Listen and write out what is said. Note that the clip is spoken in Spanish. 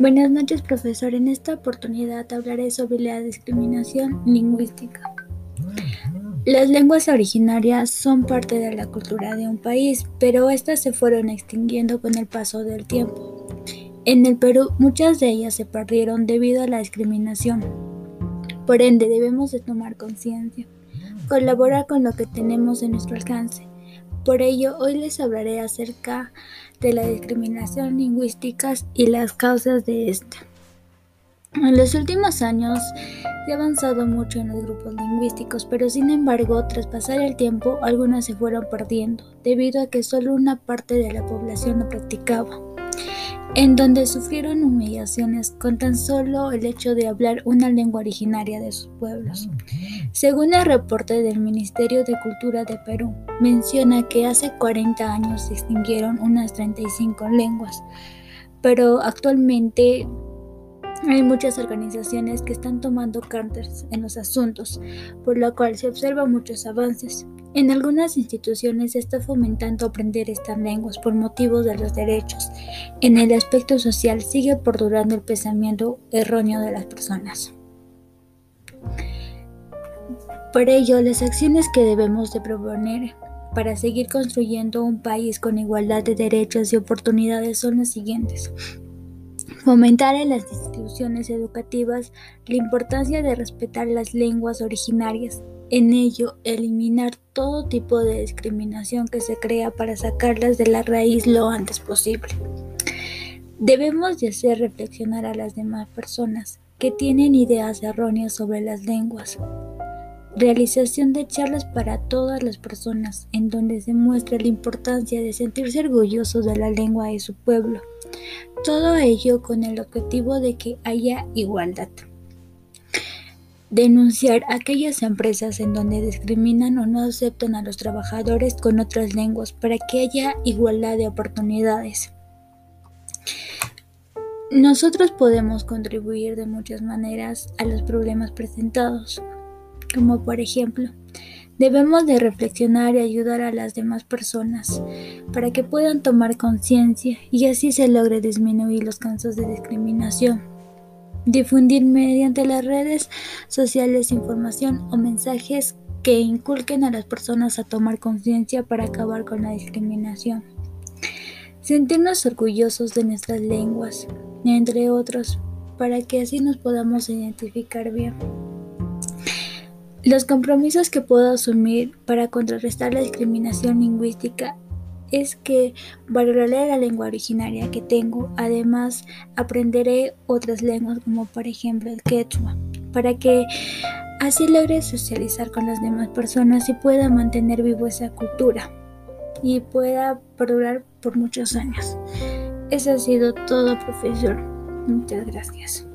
Buenas noches, profesor. En esta oportunidad hablaré sobre la discriminación lingüística. Las lenguas originarias son parte de la cultura de un país, pero estas se fueron extinguiendo con el paso del tiempo. En el Perú, muchas de ellas se perdieron debido a la discriminación. Por ende, debemos de tomar conciencia, colaborar con lo que tenemos en nuestro alcance por ello, hoy les hablaré acerca de la discriminación lingüística y las causas de esta. En los últimos años se ha avanzado mucho en los grupos lingüísticos, pero sin embargo, tras pasar el tiempo, algunas se fueron perdiendo, debido a que solo una parte de la población lo practicaba en donde sufrieron humillaciones con tan solo el hecho de hablar una lengua originaria de sus pueblos. Según el reporte del Ministerio de Cultura de Perú, menciona que hace 40 años se extinguieron unas 35 lenguas, pero actualmente hay muchas organizaciones que están tomando cartas en los asuntos, por lo cual se observan muchos avances. En algunas instituciones se está fomentando aprender estas lenguas por motivos de los derechos. En el aspecto social sigue perdurando el pensamiento erróneo de las personas. Por ello, las acciones que debemos de proponer para seguir construyendo un país con igualdad de derechos y oportunidades son las siguientes. Fomentar en las instituciones educativas la importancia de respetar las lenguas originarias, en ello eliminar todo tipo de discriminación que se crea para sacarlas de la raíz lo antes posible. Debemos de hacer reflexionar a las demás personas que tienen ideas erróneas sobre las lenguas. Realización de charlas para todas las personas en donde se muestra la importancia de sentirse orgullosos de la lengua de su pueblo. Todo ello con el objetivo de que haya igualdad denunciar aquellas empresas en donde discriminan o no aceptan a los trabajadores con otras lenguas para que haya igualdad de oportunidades. Nosotros podemos contribuir de muchas maneras a los problemas presentados, como por ejemplo, debemos de reflexionar y ayudar a las demás personas para que puedan tomar conciencia y así se logre disminuir los casos de discriminación. Difundir mediante las redes sociales información o mensajes que inculquen a las personas a tomar conciencia para acabar con la discriminación. Sentirnos orgullosos de nuestras lenguas, entre otros, para que así nos podamos identificar bien. Los compromisos que puedo asumir para contrarrestar la discriminación lingüística es que valoraré la lengua originaria que tengo. Además, aprenderé otras lenguas como por ejemplo el quechua, para que así logre socializar con las demás personas y pueda mantener vivo esa cultura y pueda perdurar por muchos años. Eso ha sido todo, profesor. Muchas gracias.